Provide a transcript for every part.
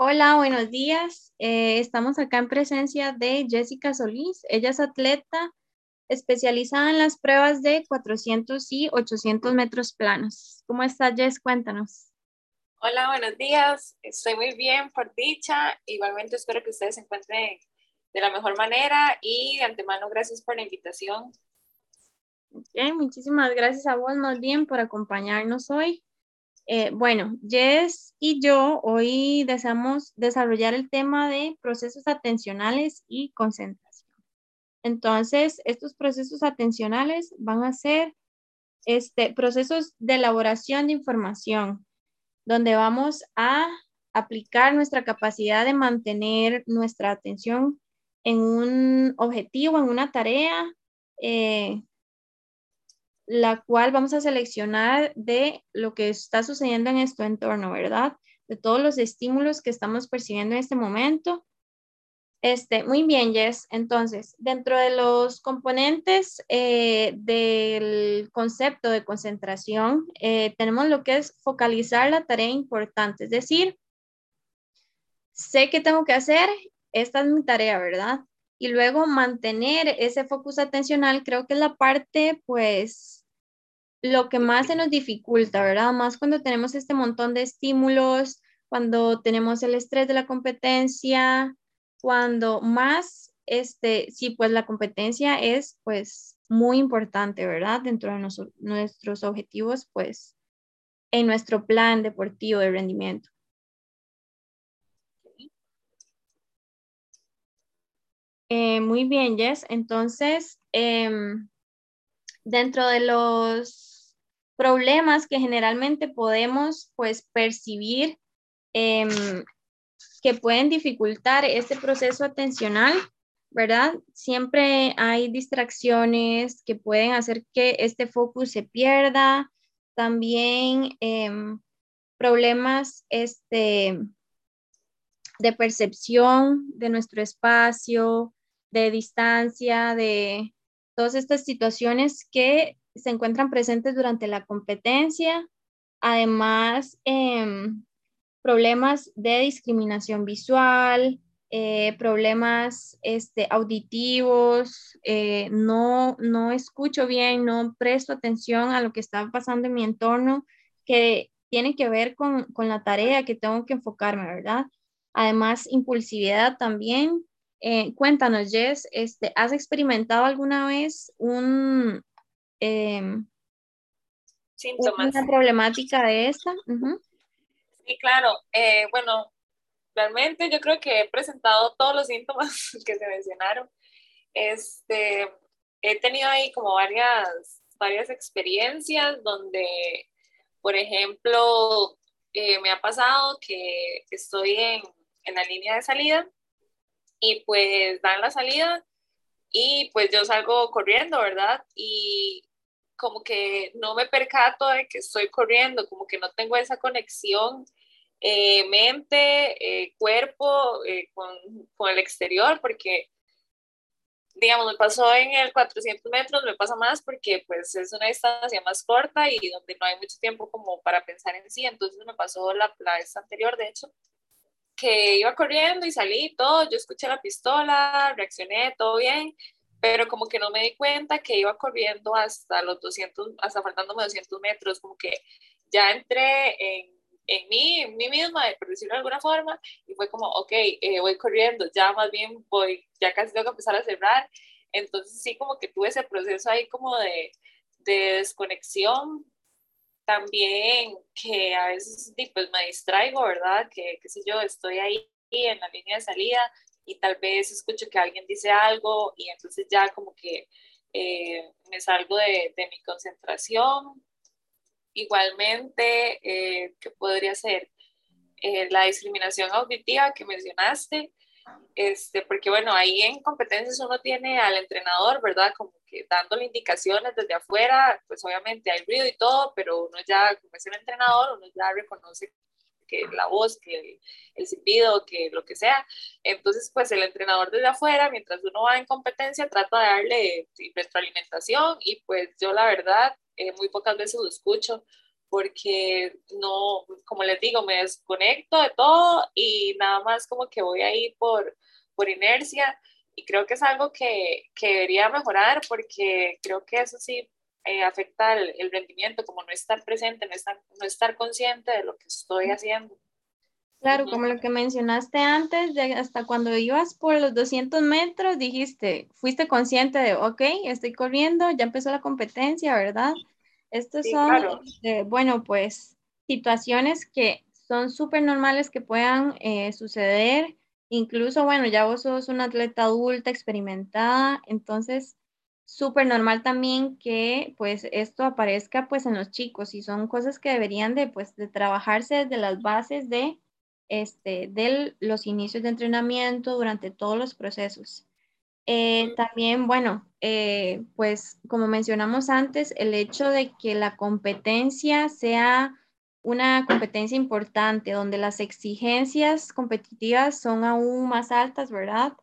Hola, buenos días. Eh, estamos acá en presencia de Jessica Solís. Ella es atleta especializada en las pruebas de 400 y 800 metros planos. ¿Cómo está Jess? Cuéntanos. Hola, buenos días. Estoy muy bien por dicha. Igualmente espero que ustedes se encuentren de la mejor manera y de antemano gracias por la invitación. Ok, muchísimas gracias a vos más bien por acompañarnos hoy. Eh, bueno, Jess y yo hoy deseamos desarrollar el tema de procesos atencionales y concentración. Entonces, estos procesos atencionales van a ser este, procesos de elaboración de información, donde vamos a aplicar nuestra capacidad de mantener nuestra atención en un objetivo, en una tarea, eh, la cual vamos a seleccionar de lo que está sucediendo en nuestro entorno, ¿verdad? De todos los estímulos que estamos percibiendo en este momento. Este, muy bien, Jess. Entonces, dentro de los componentes eh, del concepto de concentración, eh, tenemos lo que es focalizar la tarea importante, es decir, sé que tengo que hacer, esta es mi tarea, ¿verdad? Y luego mantener ese focus atencional, creo que es la parte, pues, lo que más se nos dificulta, ¿verdad? Más cuando tenemos este montón de estímulos, cuando tenemos el estrés de la competencia, cuando más, este, sí, pues la competencia es pues muy importante, ¿verdad? Dentro de nuestros objetivos, pues en nuestro plan deportivo de rendimiento. Eh, muy bien, Jess. Entonces, em, dentro de los problemas que generalmente podemos pues percibir em, que pueden dificultar este proceso atencional, ¿verdad? Siempre hay distracciones que pueden hacer que este focus se pierda, también em, problemas este, de percepción de nuestro espacio, de distancia, de todas estas situaciones que se encuentran presentes durante la competencia. Además, em, problemas de discriminación visual, eh, problemas este, auditivos, eh, no, no escucho bien, no presto atención a lo que está pasando en mi entorno, que tiene que ver con, con la tarea que tengo que enfocarme, ¿verdad? Además, impulsividad también. Eh, cuéntanos, Jess, este, ¿has experimentado alguna vez un, Em, síntomas. Una problemática de esta. Sí, claro. Eh, bueno, realmente yo creo que he presentado todos los síntomas que se mencionaron. Este, he tenido ahí como varias, varias experiencias donde, por ejemplo, eh, me ha pasado que estoy en, en la línea de salida y pues dan la salida y pues yo salgo corriendo, ¿verdad? Y como que no me percato de que estoy corriendo, como que no tengo esa conexión eh, mente, eh, cuerpo eh, con, con, el exterior, porque, digamos, me pasó en el 400 metros, me pasa más porque pues es una distancia más corta y donde no hay mucho tiempo como para pensar en sí, entonces me pasó la, la vez anterior, de hecho, que iba corriendo y salí todo, yo escuché la pistola, reaccioné, todo bien, pero como que no me di cuenta que iba corriendo hasta los 200, hasta faltándome 200 metros, como que ya entré en, en mí, en mí misma, por decirlo de alguna forma, y fue como, ok, eh, voy corriendo, ya más bien voy, ya casi tengo que empezar a cerrar, entonces sí como que tuve ese proceso ahí como de, de desconexión, también que a veces pues me distraigo, ¿verdad? Que, qué sé yo, estoy ahí en la línea de salida y tal vez escucho que alguien dice algo y entonces ya como que eh, me salgo de, de, mi concentración. Igualmente, eh, ¿qué podría ser? Eh, la discriminación auditiva que mencionaste, este, porque bueno, ahí en competencias uno tiene al entrenador, ¿verdad? Como que dándole indicaciones desde afuera, pues obviamente hay ruido y todo, pero uno ya, como es el entrenador, uno ya reconoce que la voz, que el, el silbido, que lo que sea. Entonces, pues el entrenador desde afuera, mientras uno va en competencia, trata de darle retroalimentación y pues yo la verdad eh, muy pocas veces lo escucho porque no, como les digo, me desconecto de todo y nada más como que voy ahí por, por inercia y creo que es algo que, que debería mejorar porque creo que eso sí eh, afecta el, rendimiento, como no estar presente, no estar, no estar consciente de lo que estoy haciendo. Claro, como lo que mencionaste antes, hasta cuando ibas por los 200 metros, dijiste, fuiste consciente de, ok, estoy corriendo, ya empezó la competencia, ¿verdad? Estos son, eh, bueno, pues situaciones que son súper normales que puedan eh, suceder. Incluso, bueno, ya vos sos una atleta adulta, experimentada, entonces súper normal también que pues esto aparezca pues en los chicos y son cosas que deberían de pues de trabajarse desde las bases de este de los inicios de entrenamiento durante todos los procesos. Eh, también, bueno, eh, pues como mencionamos antes, el hecho de que la competencia sea una competencia importante, donde las exigencias competitivas son aún más altas, ¿verdad?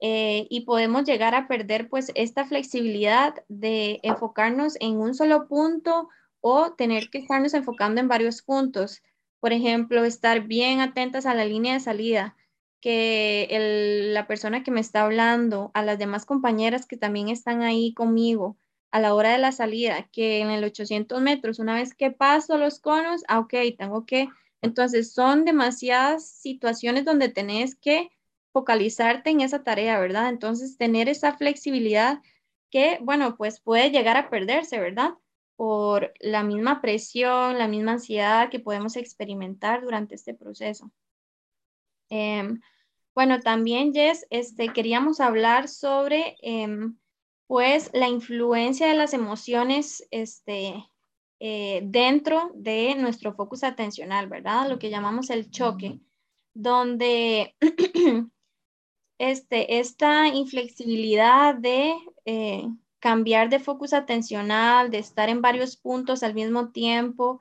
Eh, y podemos llegar a perder pues esta flexibilidad de enfocarnos en un solo punto o tener que estarnos enfocando en varios puntos. Por ejemplo, estar bien atentas a la línea de salida que la persona que me está hablando, a las demás compañeras que también están ahí conmigo a la hora de la salida, que en el 800 metros, una vez que paso los conos, ah, ok, tengo que, entonces son demasiadas situaciones donde tenés que focalizarte en esa tarea, ¿verdad? Entonces tener esa flexibilidad que, bueno, pues puede llegar a perderse, ¿verdad? Por la misma presión, la misma ansiedad que podemos experimentar durante este proceso. Em, bueno, también, Jess, este, queríamos hablar sobre, em, pues, la influencia de las emociones, este, eh, dentro de nuestro focus atencional, ¿verdad? Lo que llamamos el choque, donde este, esta inflexibilidad de eh, cambiar de focus atencional, de estar en varios puntos al mismo tiempo,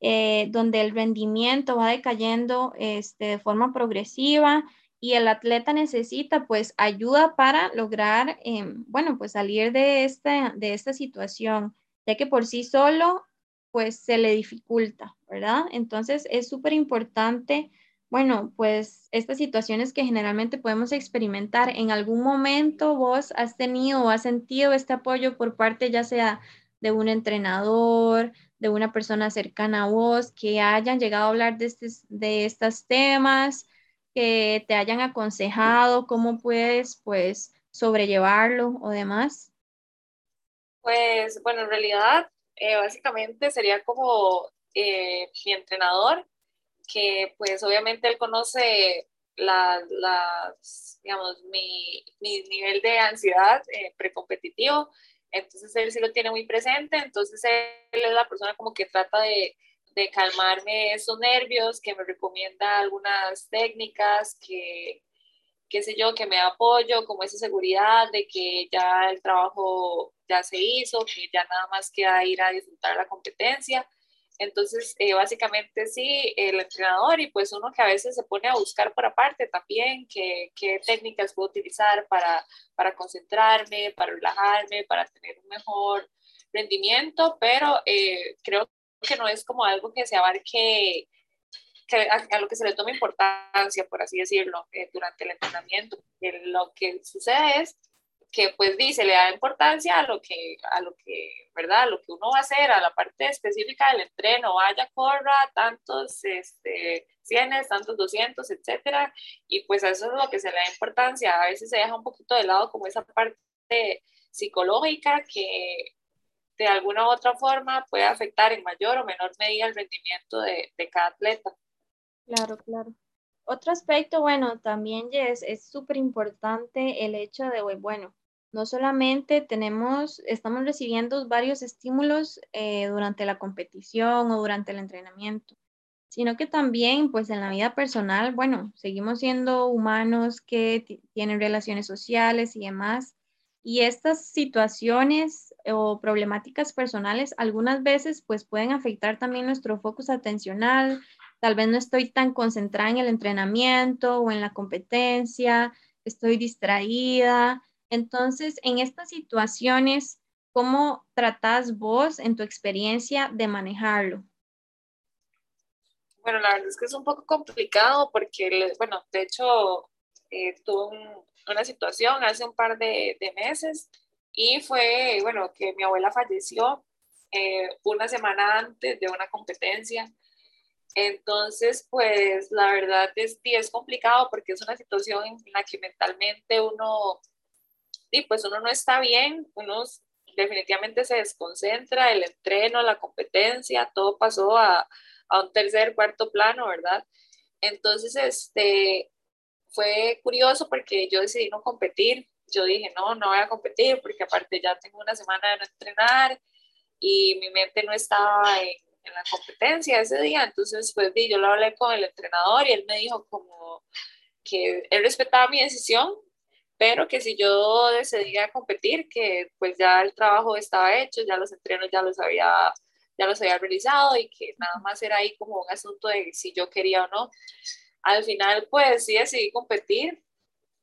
eh, donde el rendimiento va decayendo este, de forma progresiva y el atleta necesita pues ayuda para lograr, em, bueno, pues salir de esta, de esta situación, ya que por sí solo pues se le dificulta, ¿verdad? Entonces es súper importante, bueno, pues estas situaciones que generalmente podemos experimentar, en algún momento vos has tenido o has sentido este apoyo por parte ya sea de un entrenador, de una persona cercana a vos, que hayan llegado a hablar de, de estos temas, que te hayan aconsejado cómo puedes pues sobrellevarlo o demás? Pues bueno, en realidad eh, básicamente sería como eh, mi entrenador, que pues obviamente él conoce la, digamos, mi, mi, nivel de ansiedad eh, precompetitivo, entonces él sí lo tiene muy presente, entonces él es la persona como que trata de de calmarme esos nervios, que me recomienda algunas técnicas, que, qué sé yo, que me apoyo, como esa seguridad de que ya el trabajo ya se hizo, que ya nada más queda ir a disfrutar la competencia. Entonces, eh, básicamente sí, el entrenador y pues uno que a veces se pone a buscar por aparte también qué, qué técnicas puedo utilizar para, para concentrarme, para relajarme, para tener un mejor rendimiento, pero eh, creo que no es como algo que se abarque, que a, lo que se le tome importancia, por así decirlo, eh, durante el entrenamiento. lo que sucede es que pues dice, le da importancia a lo que, a lo que, ¿verdad? A lo que uno va a hacer, a la parte específica del entreno, vaya, corra, tantos, este, cienes, tantos 200, etcétera, y pues eso es lo que se le da importancia. A veces se deja un poquito de lado como esa parte psicológica que de alguna u otra forma puede afectar en mayor o menor medida el rendimiento de, de cada atleta. Claro, claro. Otro aspecto, bueno, también es súper importante el hecho de, bueno, no solamente tenemos, estamos recibiendo varios estímulos eh, durante la competición o durante el entrenamiento, sino que también, pues en la vida personal, bueno, seguimos siendo humanos que tienen relaciones sociales y demás, y estas situaciones o problemáticas personales algunas veces pues pueden afectar también nuestro focus atencional. Tal vez no estoy tan concentrada en el entrenamiento o en la competencia, estoy distraída. Entonces, en estas situaciones, ¿cómo tratás vos en tu experiencia de manejarlo? Bueno, la verdad es que es un poco complicado porque, bueno, de hecho, eh, tuve una situación hace un par de, de, meses y fue, bueno, que mi abuela falleció eh, una semana antes de una competencia. Entonces, pues la verdad es, es complicado porque es una situación en la que mentalmente uno, y pues uno no está bien, uno definitivamente se desconcentra, el entreno, la competencia, todo pasó a, a un tercer, cuarto plano, ¿verdad? Entonces, este, fue curioso porque yo decidí no competir. Yo dije, no, no voy a competir porque aparte ya tengo una semana de no entrenar y mi mente no estaba en, en la competencia ese día. Entonces, pues yo lo hablé con el entrenador y él me dijo como que él respetaba mi decisión, pero que si yo decidía competir, que pues ya el trabajo estaba hecho, ya los entrenos ya los había ya los había realizado y que nada más era ahí como un asunto de si yo quería o no. Al final, pues sí decidí competir.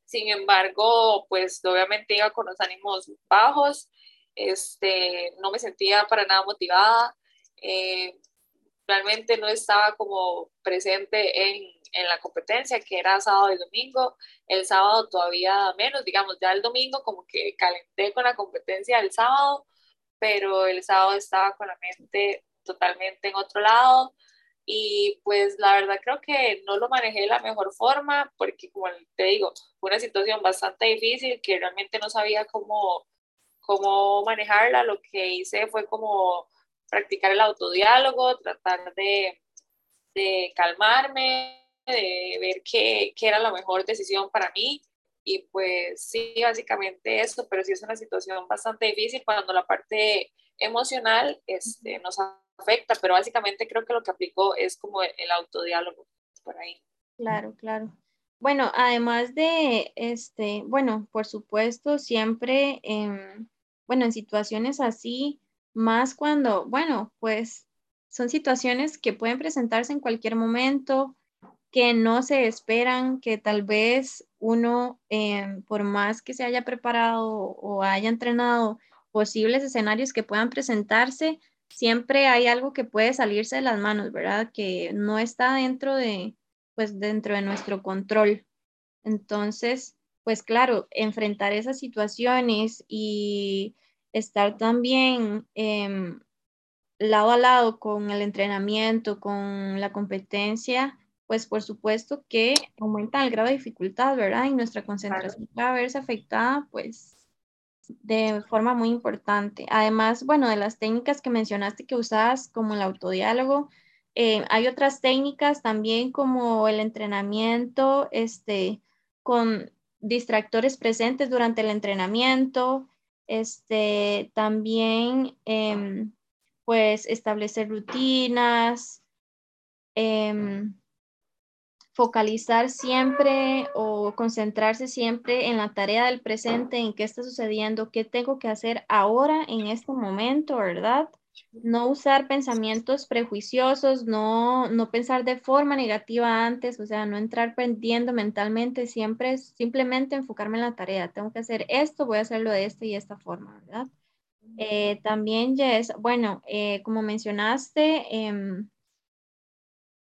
Sin embargo, pues obviamente iba con los ánimos bajos. Este, no me sentía para nada motivada. Eh, realmente no estaba como presente en, en, la competencia, que era sábado y domingo. El sábado todavía menos, digamos, ya el domingo como que calenté con la competencia del sábado, pero el sábado estaba con la mente totalmente en otro lado y pues la verdad creo que no lo manejé de la mejor forma porque como te digo, fue una situación bastante difícil que realmente no sabía cómo, cómo manejarla. Lo que hice fue como practicar el autodiálogo, tratar de, de calmarme, de ver qué, qué era la mejor decisión para mí y pues sí, básicamente eso, pero sí es una situación bastante difícil cuando la parte emocional este, nos afecta, pero básicamente creo que lo que aplicó es como el autodiálogo por ahí. Claro, claro. Bueno, además de, este, bueno, por supuesto, siempre, bueno, en situaciones así, más cuando, bueno, pues son situaciones que pueden presentarse en cualquier momento, que no se esperan, que tal vez uno, em, por más que se haya preparado o haya entrenado posibles escenarios que puedan presentarse, siempre hay algo que puede salirse de las manos, ¿verdad? Que no está dentro de, pues, dentro de nuestro control. Entonces, pues claro, enfrentar esas situaciones y estar también em, lado a lado con el entrenamiento, con la competencia, pues por supuesto que aumenta el grado de dificultad, ¿verdad? Y nuestra concentración va a verse afectada, pues, de forma muy importante. Además, bueno, de las técnicas que mencionaste que usabas, como el autodiálogo, eh, hay otras técnicas también como el entrenamiento, este, con distractores presentes durante el entrenamiento, este, también, em, pues, establecer rutinas, em, focalizar siempre o concentrarse siempre en la tarea del presente, en qué está sucediendo, qué tengo que hacer ahora en este momento, ¿verdad? No usar pensamientos prejuiciosos, no, no pensar de forma negativa antes, o sea, no entrar pendiendo mentalmente, siempre simplemente enfocarme en la tarea. Tengo que hacer esto, voy a hacerlo de esta y esta forma, ¿verdad? Eh, también, Jess, bueno, eh, como mencionaste, em,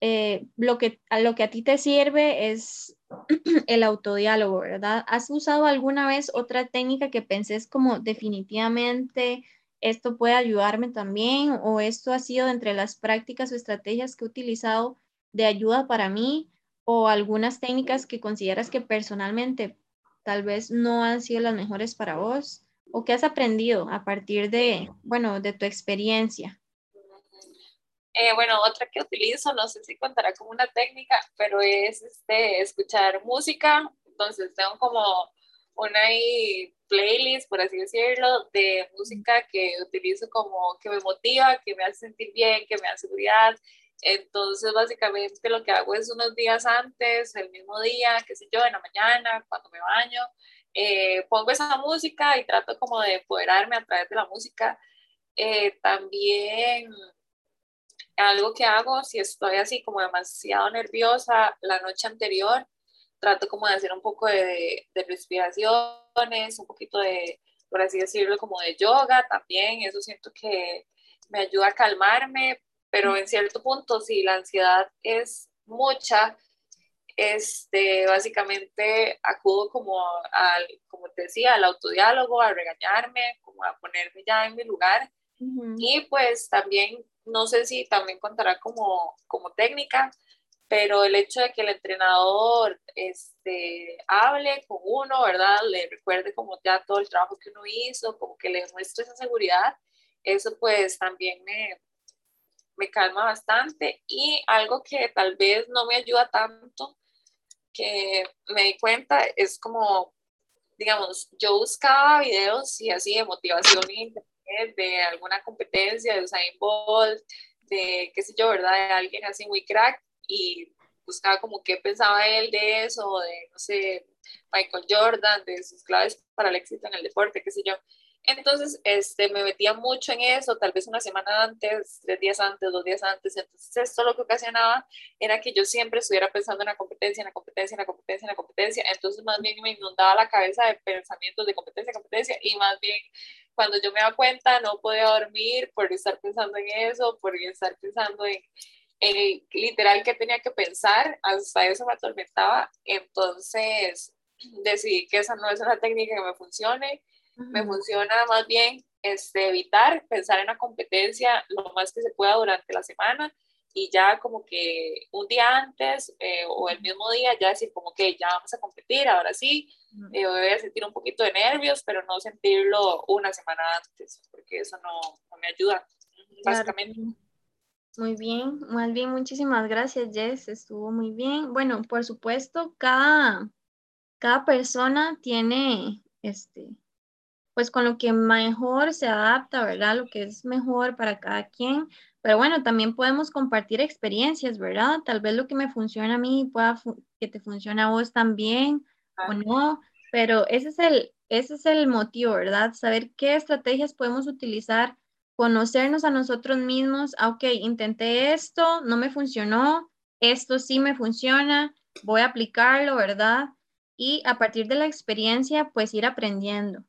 eh, lo, que, a lo que a ti te sirve es el autodiálogo, ¿verdad? ¿Has usado alguna vez otra técnica que penses como definitivamente esto puede ayudarme también o esto ha sido entre las prácticas o estrategias que he utilizado de ayuda para mí o algunas técnicas que consideras que personalmente tal vez no han sido las mejores para vos o que has aprendido a partir de, bueno, de tu experiencia? Eh, bueno, otra que utilizo, no sé si contará como una técnica, pero es este, escuchar música. Entonces tengo como una playlist, por así decirlo, de música que utilizo como que me motiva, que me hace sentir bien, que me da seguridad. Entonces, básicamente lo que hago es unos días antes, el mismo día, qué sé yo, en la mañana, cuando me baño, eh, pongo esa música y trato como de empoderarme a través de la música. Eh, también algo que hago, si estoy así como demasiado nerviosa la noche anterior, trato como de hacer un poco de, de respiraciones, un poquito de, por así decirlo, como de yoga también, eso siento que me ayuda a calmarme, pero en cierto punto, si la ansiedad es mucha, este, básicamente acudo como al, como te decía, al autodiálogo, a regañarme, como a ponerme ya en mi lugar. Y pues también, no sé si también contará como, como técnica, pero el hecho de que el entrenador este, hable con uno, ¿verdad? Le recuerde como ya todo el trabajo que uno hizo, como que le muestre esa seguridad, eso pues también me, me calma bastante. Y algo que tal vez no me ayuda tanto, que me di cuenta, es como, digamos, yo buscaba videos y así de motivación de alguna competencia, de Usain Bolt, de qué sé yo, ¿verdad? De alguien así muy crack y buscaba como qué pensaba él de eso, de, no sé, Michael Jordan, de sus claves para el éxito en el deporte, qué sé yo. Entonces, este, me metía mucho en eso, tal vez una semana antes, tres días antes, dos días antes. Entonces, esto lo que ocasionaba era que yo siempre estuviera pensando en la competencia, en la competencia, en la competencia, en la competencia. Entonces, más bien me inundaba la cabeza de pensamientos de competencia, competencia, y más bien cuando yo me daba cuenta no podía dormir por estar pensando en eso, por estar pensando en, el literal que tenía que pensar, hasta eso me atormentaba. Entonces, decidí que esa no es una técnica que me funcione me funciona más bien este, evitar pensar en la competencia lo más que se pueda durante la semana y ya como que un día antes eh, o el mismo día ya decir como que ya vamos a competir, ahora sí, eh, voy a sentir un poquito de nervios, pero no sentirlo una semana antes, porque eso no, me ayuda, básicamente. Muy bien, más bien, muchísimas gracias, Jess, estuvo muy bien. Bueno, por supuesto, cada, cada persona tiene este, pues con lo que mejor se adapta, ¿verdad? Lo que es mejor para cada quien. Pero bueno, también podemos compartir experiencias, ¿verdad? Tal vez lo que me funciona a mí pueda que te funcione a vos también o no, pero ese es el, ese es el motivo, ¿verdad? Saber qué estrategias podemos utilizar, conocernos a nosotros mismos. Ah, ok, intenté esto, no me funcionó, esto sí me funciona, voy a aplicarlo, ¿verdad? Y a partir de la experiencia, pues ir aprendiendo.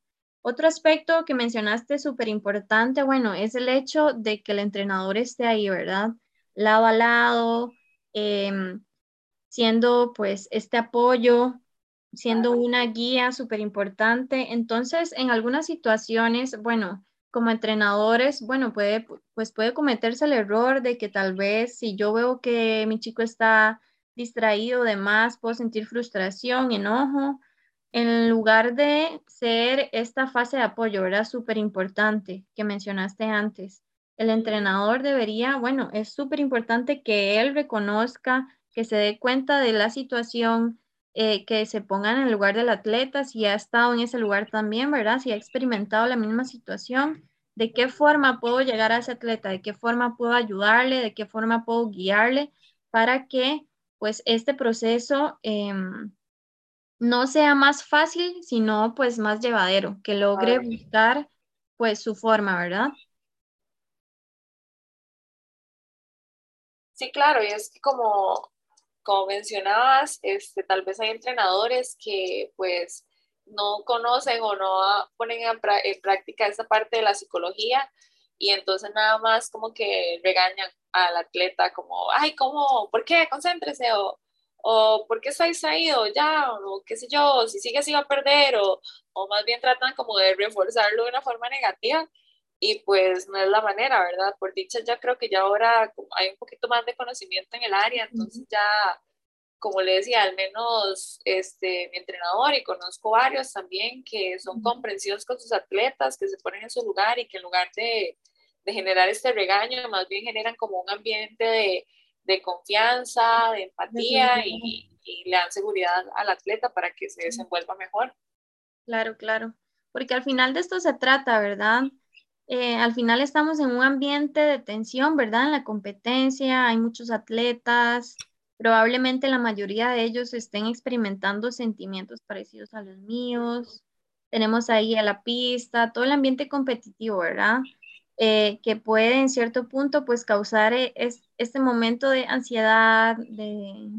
Otro aspecto que mencionaste súper importante, bueno, es el hecho de que el entrenador esté ahí, ¿verdad? Lado a lado, em, siendo pues este apoyo, siendo una guía súper importante. Entonces, en algunas situaciones, bueno, como entrenadores, bueno, puede, pues puede cometerse el error de que tal vez si yo veo que mi chico está distraído de más, puedo sentir frustración, enojo, en lugar de ser esta fase de apoyo, ¿verdad? Súper importante que mencionaste antes. El entrenador debería, bueno, es súper importante que él reconozca, que se dé cuenta de la situación, eh, que se ponga en el lugar del atleta, si ha estado en ese lugar también, ¿verdad? Si ha experimentado la misma situación, de qué forma puedo llegar a ese atleta, de qué forma puedo ayudarle, de qué forma puedo guiarle para que, pues, este proceso... Em, no sea más fácil, sino pues más llevadero, que logre buscar pues su forma, ¿verdad? Sí, claro, y es que como, como mencionabas, este, tal vez hay entrenadores que pues no conocen o no ponen en, práctica esa parte de la psicología y entonces nada más como que regañan al atleta como, ay, ¿cómo? ¿Por qué? Concéntrese o o por qué está distraído ya, o qué sé yo, si sigue así va a perder, o, o más bien tratan como de reforzarlo de una forma negativa y pues no es la manera, ¿verdad? Por dicha ya creo que ya ahora hay un poquito más de conocimiento en el área, entonces ya, como le decía, al menos este, mi entrenador y conozco varios también que son comprensivos con sus atletas, que se ponen en su lugar y que en lugar de, de generar este regaño, más bien generan como un ambiente de de confianza, de empatía y, le dan seguridad al atleta para que se desenvuelva mejor. Claro, claro, porque al final de esto se trata, ¿verdad? Eh, al final estamos en un ambiente de tensión, ¿verdad? En la competencia, hay muchos atletas, probablemente la mayoría de ellos estén experimentando sentimientos parecidos a los míos. Tenemos ahí a la pista, todo el ambiente competitivo, ¿verdad? Eh, que puede en cierto punto pues causar eh, este momento de ansiedad, de,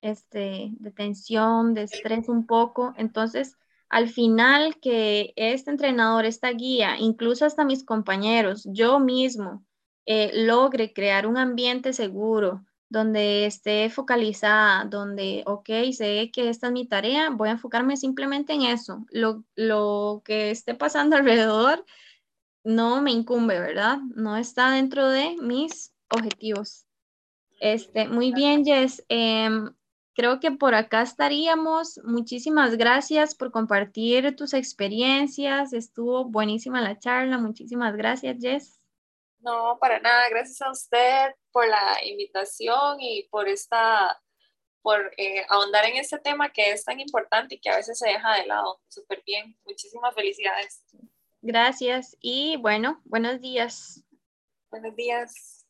este, de tensión, de estrés un poco. Entonces, al final que este entrenador, esta guía, incluso hasta mis compañeros, yo mismo, eh, logre crear un ambiente seguro, donde esté focalizada, donde, ok, sé que esta es mi tarea, voy a enfocarme simplemente en eso. Lo, lo que esté pasando alrededor no me incumbe, ¿verdad? No está dentro de mis objetivos. Este, muy bien, Jess. Em, creo que por acá estaríamos. Muchísimas gracias por compartir tus experiencias. Estuvo buenísima la charla. Muchísimas gracias, Jess. No, para nada. Gracias a usted por la invitación y por esta, por eh, ahondar en este tema que es tan importante y que a veces se deja de lado. Súper bien. Muchísimas felicidades. Gracias y bueno, buenos días. Buenos días.